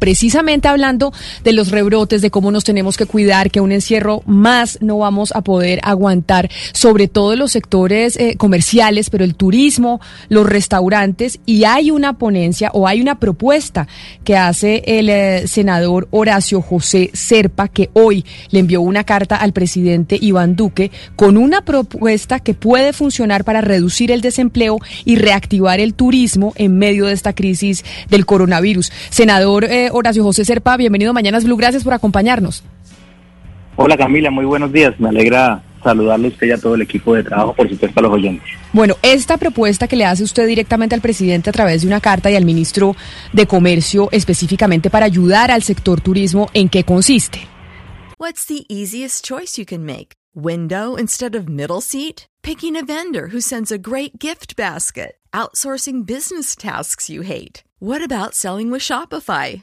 Precisamente hablando de los rebrotes, de cómo nos tenemos que cuidar, que un encierro más no vamos a poder aguantar, sobre todo los sectores eh, comerciales, pero el turismo, los restaurantes, y hay una ponencia o hay una propuesta que hace el eh, senador Horacio José Serpa, que hoy le envió una carta al presidente Iván Duque con una propuesta que puede funcionar para reducir el desempleo y reactivar el turismo en medio de esta crisis del coronavirus. Senador eh, Horacio José Serpa, bienvenido a Mañanas Blue, gracias por acompañarnos. Hola Camila, muy buenos días, me alegra saludarle a usted y a todo el equipo de trabajo, por supuesto a los oyentes. Bueno, esta propuesta que le hace usted directamente al presidente a través de una carta y al ministro de Comercio específicamente para ayudar al sector turismo, ¿en qué consiste? What's the easiest choice you can make? Window instead of middle seat? Picking a vendor who sends a great gift basket? Outsourcing business tasks you hate? What about selling with Shopify?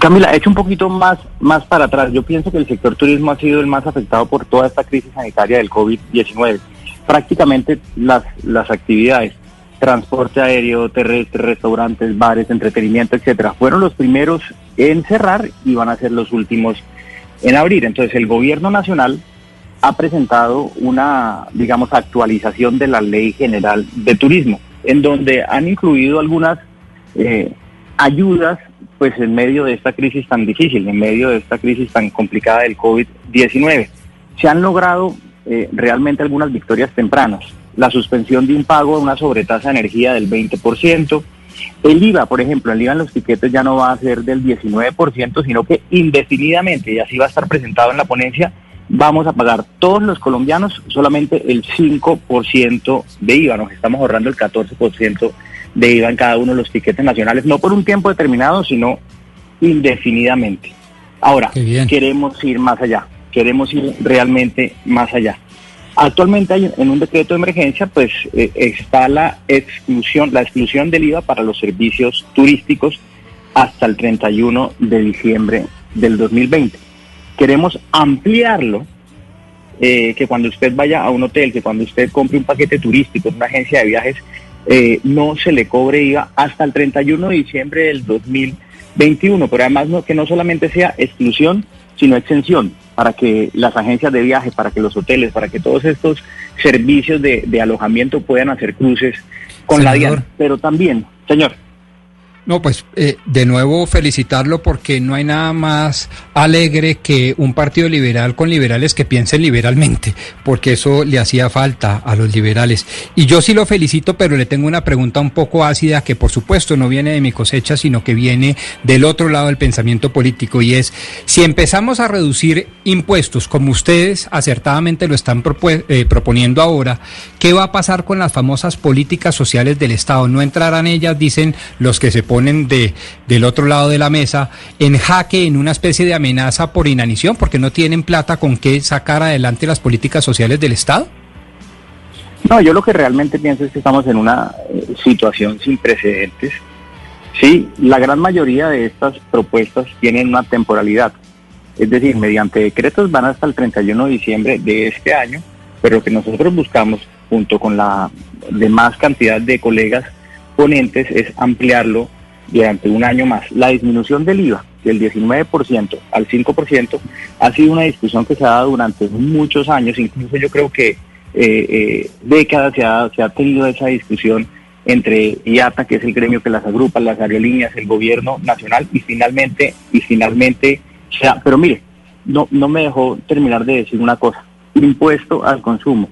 Camila, hecho un poquito más, más para atrás. Yo pienso que el sector turismo ha sido el más afectado por toda esta crisis sanitaria del COVID-19. Prácticamente las, las actividades, transporte aéreo, terrestre, restaurantes, bares, entretenimiento, etcétera, fueron los primeros en cerrar y van a ser los últimos en abrir. Entonces, el gobierno nacional ha presentado una, digamos, actualización de la Ley General de Turismo, en donde han incluido algunas eh, ayudas pues en medio de esta crisis tan difícil, en medio de esta crisis tan complicada del COVID-19. Se han logrado eh, realmente algunas victorias tempranas. La suspensión de un pago de una sobretasa de energía del 20%. El IVA, por ejemplo, el IVA en los tiquetes ya no va a ser del 19%, sino que indefinidamente, y así va a estar presentado en la ponencia, vamos a pagar todos los colombianos solamente el 5% de IVA. Nos estamos ahorrando el 14% de IVA en cada uno de los tiquetes nacionales, no por un tiempo determinado, sino indefinidamente. Ahora, queremos ir más allá, queremos ir realmente más allá. Actualmente hay en un decreto de emergencia, pues eh, está la exclusión, la exclusión del IVA para los servicios turísticos hasta el 31 de diciembre del 2020. Queremos ampliarlo, eh, que cuando usted vaya a un hotel, que cuando usted compre un paquete turístico en una agencia de viajes, eh, no se le cobre IVA hasta el 31 de diciembre del 2021, pero además no, que no solamente sea exclusión, sino exención, para que las agencias de viaje, para que los hoteles, para que todos estos servicios de, alojamiento puedan hacer cruces con la DIAN. Pero también, señor. No, pues eh, de nuevo felicitarlo porque no hay nada más alegre que un partido liberal con liberales que piensen liberalmente, porque eso le hacía falta a los liberales. Y yo sí lo felicito, pero le tengo una pregunta un poco ácida que por supuesto no viene de mi cosecha, sino que viene del otro lado del pensamiento político y es, si empezamos a reducir impuestos como ustedes acertadamente lo están eh, proponiendo ahora, ¿qué va a pasar con las famosas políticas sociales del Estado? ¿No entrarán ellas, dicen los que se ponen de, del otro lado de la mesa en jaque, en una especie de amenaza por inanición, porque no tienen plata con qué sacar adelante las políticas sociales del Estado? No, yo lo que realmente pienso es que estamos en una eh, situación sin precedentes. Sí, la gran mayoría de estas propuestas tienen una temporalidad. Es decir, mediante decretos van hasta el 31 de diciembre de este año, pero lo que nosotros buscamos, junto con la demás cantidad de colegas ponentes, es ampliarlo durante un año más. La disminución del IVA del 19% al 5% ha sido una discusión que se ha dado durante muchos años, incluso yo creo que eh, décadas se ha, se ha tenido esa discusión entre IATA, que es el gremio que las agrupa, las aerolíneas, el gobierno nacional y finalmente, y finalmente, sea, pero mire, no, no me dejó terminar de decir una cosa, impuesto al consumo.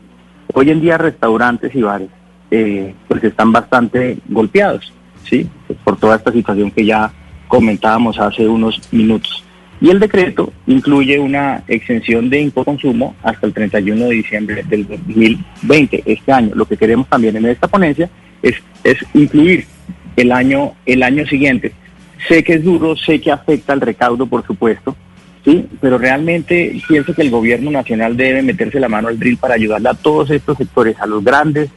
Hoy en día restaurantes y bares eh, pues están bastante golpeados, ¿sí? por toda esta situación que ya comentábamos hace unos minutos. Y el decreto incluye una exención de consumo hasta el 31 de diciembre del 2020, este año. Lo que queremos también en esta ponencia es, es incluir el año, el año siguiente. Sé que es duro, sé que afecta al recaudo, por supuesto, sí, pero realmente pienso que el gobierno nacional debe meterse la mano al drill para ayudarle a todos estos sectores, a los grandes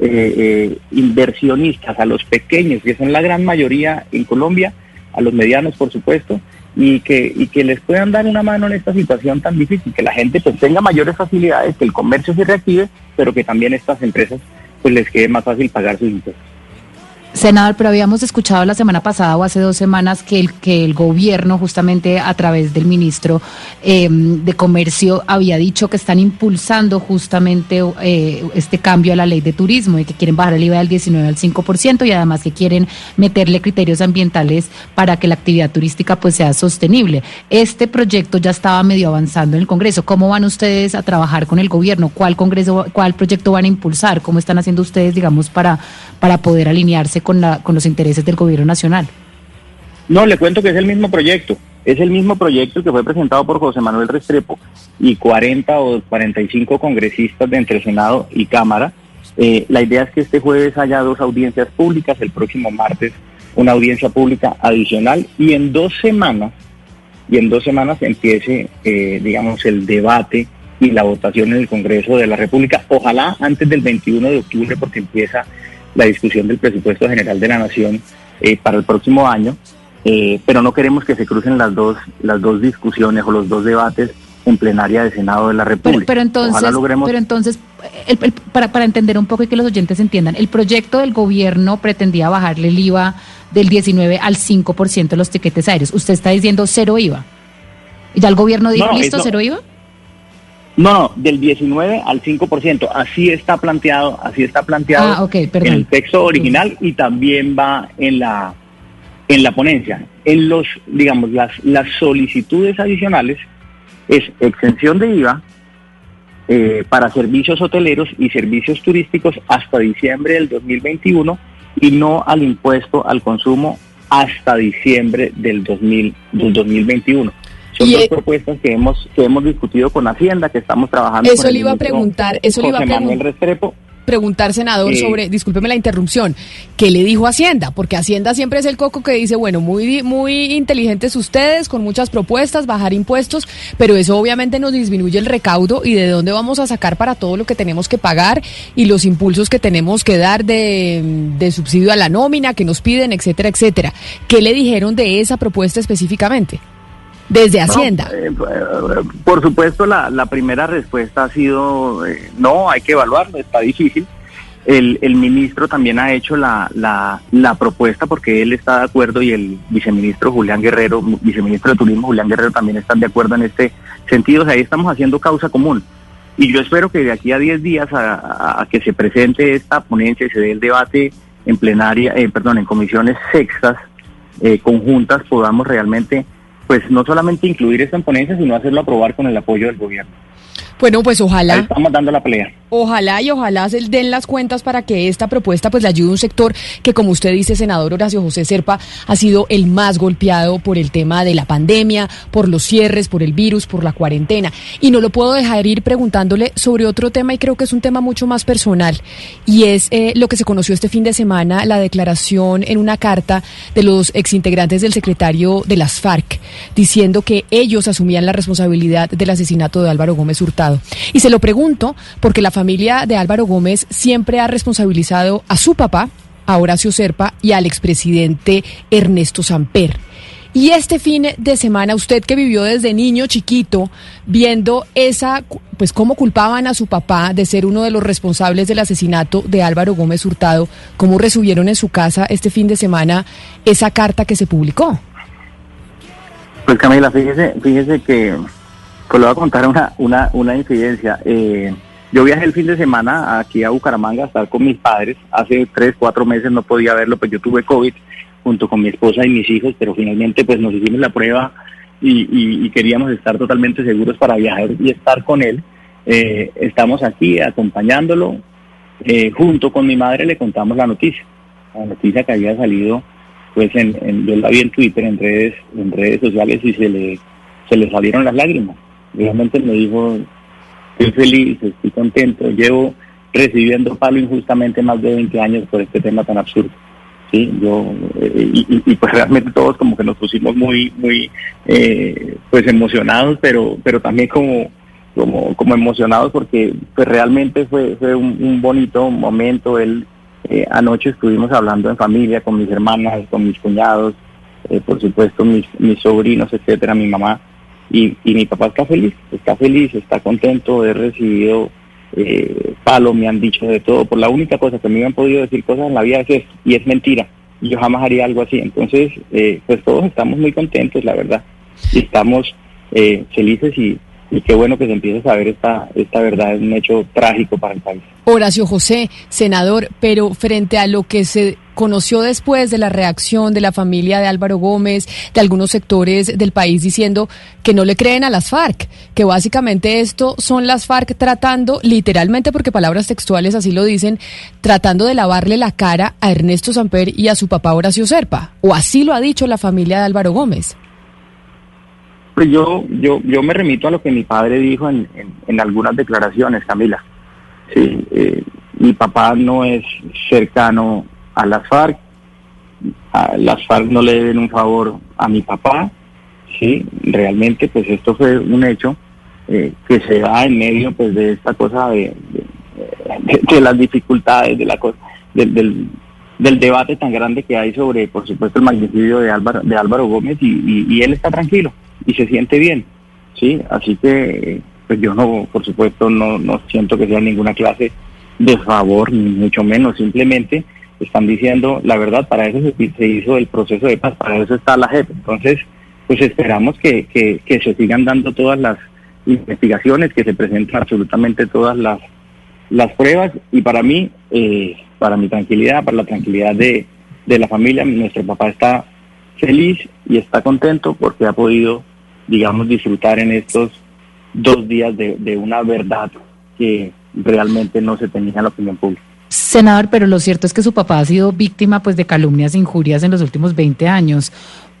eh, eh, inversionistas, a los pequeños, que son la gran mayoría en Colombia, a los medianos, por supuesto, y que, y que les puedan dar una mano en esta situación tan difícil, que la gente pues tenga mayores facilidades, que el comercio se reactive, pero que también estas empresas pues les quede más fácil pagar sus impuestos. Senador, pero habíamos escuchado la semana pasada o hace dos semanas que el, que el gobierno, justamente a través del ministro em, de Comercio, había dicho que están impulsando justamente eh, este cambio a la ley de turismo y que quieren bajar el IVA del 19 al 5% y además que quieren meterle criterios ambientales para que la actividad turística pues sea sostenible. Este proyecto ya estaba medio avanzando en el Congreso. ¿Cómo van ustedes a trabajar con el gobierno? ¿Cuál Congreso, cuál proyecto van a impulsar? ¿Cómo están haciendo ustedes, digamos, para, para poder alinearse con, la, con los intereses del gobierno nacional. No, le cuento que es el mismo proyecto. Es el mismo proyecto que fue presentado por José Manuel Restrepo y 40 o 45 congresistas de entre Senado y Cámara. Eh, la idea es que este jueves haya dos audiencias públicas, el próximo martes una audiencia pública adicional y en dos semanas, y en dos semanas empiece, eh, digamos, el debate y la votación en el Congreso de la República. Ojalá antes del 21 de octubre, porque empieza la discusión del presupuesto general de la Nación eh, para el próximo año, eh, pero no queremos que se crucen las dos, las dos discusiones o los dos debates en plenaria de Senado de la República. Pero, entonces, pero entonces para, para entender un poco y que los oyentes entiendan, el proyecto del gobierno pretendía bajarle el IVA del 19 al 5% de los tiquetes aéreos. Usted está diciendo cero IVA. ¿Ya el gobierno dijo, listo, cero IVA? No, no, del 19 al 5%. Así está planteado, así está planteado ah, en el texto original y también va en la en la ponencia. En los, digamos, las, las solicitudes adicionales es exención de IVA eh, para servicios hoteleros y servicios turísticos hasta diciembre del 2021 y no al impuesto al consumo hasta diciembre del, 2000, del 2021. Son dos propuestas que hemos que hemos discutido con Hacienda, que estamos trabajando. Eso le iba a preguntar, eso le iba a preguntar, senador, sobre, discúlpeme la interrupción, ¿qué le dijo Hacienda? Porque Hacienda siempre es el coco que dice, bueno, muy, muy inteligentes ustedes, con muchas propuestas, bajar impuestos, pero eso obviamente nos disminuye el recaudo y de dónde vamos a sacar para todo lo que tenemos que pagar y los impulsos que tenemos que dar de, de subsidio a la nómina que nos piden, etcétera, etcétera. ¿Qué le dijeron de esa propuesta específicamente? Desde Hacienda? Eh, por supuesto, la, la, primera respuesta ha sido eh, no, hay que evaluarlo, está difícil. El, el ministro también ha hecho la, la, la, propuesta porque él está de acuerdo y el viceministro Julián Guerrero, viceministro de Turismo Julián Guerrero también están de acuerdo en este sentido. O sea, ahí estamos haciendo causa común. Y yo espero que de aquí a 10 días a, que se presente esta ponencia y se dé el debate en plenaria, eh, perdón, en comisiones sextas conjuntas podamos realmente pues no solamente incluir esta en ponencia, sino hacerlo aprobar con el apoyo del gobierno. Bueno, pues ojalá. estamos dando la pelea. Ojalá y ojalá se den las cuentas para que esta propuesta pues le ayude a un sector que, como usted dice, senador Horacio José Serpa, ha sido el más golpeado por el tema de la pandemia, por los cierres, por el virus, por la cuarentena. Y no lo puedo dejar ir preguntándole sobre otro tema y creo que es un tema mucho más personal y es eh, lo que se conoció este fin de semana, la declaración en una carta de los exintegrantes del secretario de las FARC, diciendo que ellos asumían la responsabilidad del asesinato de Álvaro Gómez Hurtado. Y se lo pregunto porque la familia de Álvaro Gómez siempre ha responsabilizado a su papá, a Horacio Serpa y al expresidente Ernesto Samper. Y este fin de semana, usted que vivió desde niño chiquito, viendo esa, pues cómo culpaban a su papá de ser uno de los responsables del asesinato de Álvaro Gómez Hurtado, cómo recibieron en su casa este fin de semana esa carta que se publicó. Pues Camila, fíjese, fíjese que, pues le voy a contar una, una, una incidencia. Eh, yo viajé el fin de semana aquí a Bucaramanga a estar con mis padres. Hace tres, cuatro meses no podía verlo, pues yo tuve COVID junto con mi esposa y mis hijos, pero finalmente pues nos hicimos la prueba y, queríamos estar totalmente seguros para viajar y estar con él. Eh, estamos aquí acompañándolo. Eh, junto con mi madre le contamos la noticia, la noticia que había salido, pues en, en, yo la vi en Twitter, en redes, en redes sociales y se le, se le salieron las lágrimas. Realmente me dijo, estoy feliz, estoy contento, llevo recibiendo palo injustamente más de 20 años por este tema tan absurdo sí yo eh, y, pues realmente todos como que nos pusimos muy muy eh, pues emocionados pero pero también como como como emocionados porque pues realmente fue fue un, bonito momento. Él eh, anoche estuvimos hablando en familia con mis hermanas con mis cuñados por supuesto mis mis sobrinos etcétera mi mamá y, y mi papá está feliz está feliz está contento de haber recibido eh, palo, me han dicho de todo. Por la única cosa que me han podido decir cosas en la vida es esto, y es mentira. Yo jamás haría algo así. Entonces, eh, pues todos estamos muy contentos, la verdad. Y estamos eh, felices y, y qué bueno que se empiece a saber esta, esta verdad, es un hecho trágico para el país. Horacio José, senador, pero frente a lo que se conoció después de la reacción de la familia de Álvaro Gómez, de algunos sectores del país diciendo que no le creen a las FARC, que básicamente esto son las FARC tratando, literalmente porque palabras textuales así lo dicen, tratando de lavarle la cara a Ernesto Samper y a su papá Horacio Serpa, o así lo ha dicho la familia de Álvaro Gómez. Pues yo, yo, yo me remito a lo que mi padre dijo en, en, algunas declaraciones, Camila. Sí, eh, mi papá no es cercano a las FARC, a las FARC no le deben un favor a mi papá, sí, realmente pues esto fue un hecho eh, que se da en medio pues de esta cosa de, de, las dificultades de la cosa, del, del, debate tan grande que hay sobre, por supuesto, el magnicidio de Álvaro, de Álvaro Gómez y, y él está tranquilo y se siente bien, ¿sí? Así que, pues yo no, por supuesto, no, no siento que sea ninguna clase de favor, ni mucho menos, simplemente están diciendo la verdad, para eso se, hizo el proceso de paz, para eso está la JEP. Entonces, pues esperamos que, que, se sigan dando todas las investigaciones, que se presenten absolutamente todas las, las pruebas y para mí, eh, para mi tranquilidad, para la tranquilidad de, de la familia, nuestro papá está feliz y está contento porque ha podido digamos, disfrutar en estos dos días de, una verdad que realmente no se tenía en la opinión pública. Senador, pero lo cierto es que su papá ha sido víctima pues de calumnias e injurias en los últimos 20 años.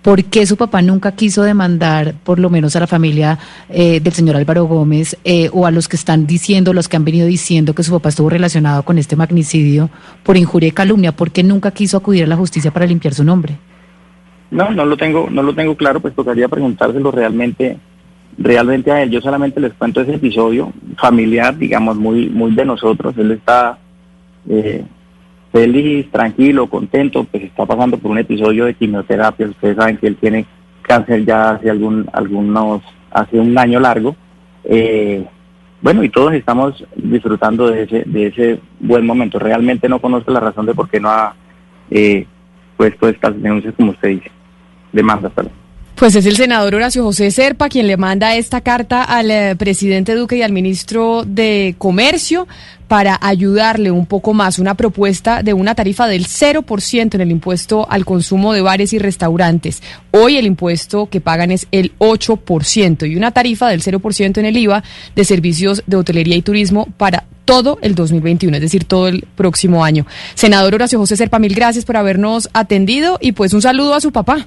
¿Por qué su papá nunca quiso demandar, por lo menos a la familia eh, del señor Álvaro Gómez, eh, o a los que están diciendo, los que han venido diciendo que su papá estuvo relacionado con este magnicidio por injuria y calumnia? ¿Por qué nunca quiso acudir a la justicia para limpiar su nombre? No, no lo tengo, no lo tengo claro, pues tocaría preguntárselo realmente, realmente a él. Yo solamente les cuento ese episodio familiar, digamos, muy, muy de nosotros. Él está eh, feliz, tranquilo, contento, pues está pasando por un episodio de quimioterapia. Ustedes saben que él tiene cáncer ya hace algún, algunos, hace un año largo. Eh, bueno, y todos estamos disfrutando de ese, de ese buen momento. Realmente no conozco la razón de por qué no ha eh, puesto estas denuncias, como usted dice Pues es el senador Horacio José Serpa quien le manda esta carta al eh, presidente Duque y al ministro de Comercio para ayudarle un poco más, una propuesta de una tarifa del 0% en el impuesto al consumo de bares y restaurantes. Hoy el impuesto que pagan es el 8% y una tarifa del 0% en el IVA de servicios de hotelería y turismo para todo el 2021, es decir, todo el próximo año. Senador Horacio José Serpa, mil gracias por habernos atendido y pues un saludo a su papá.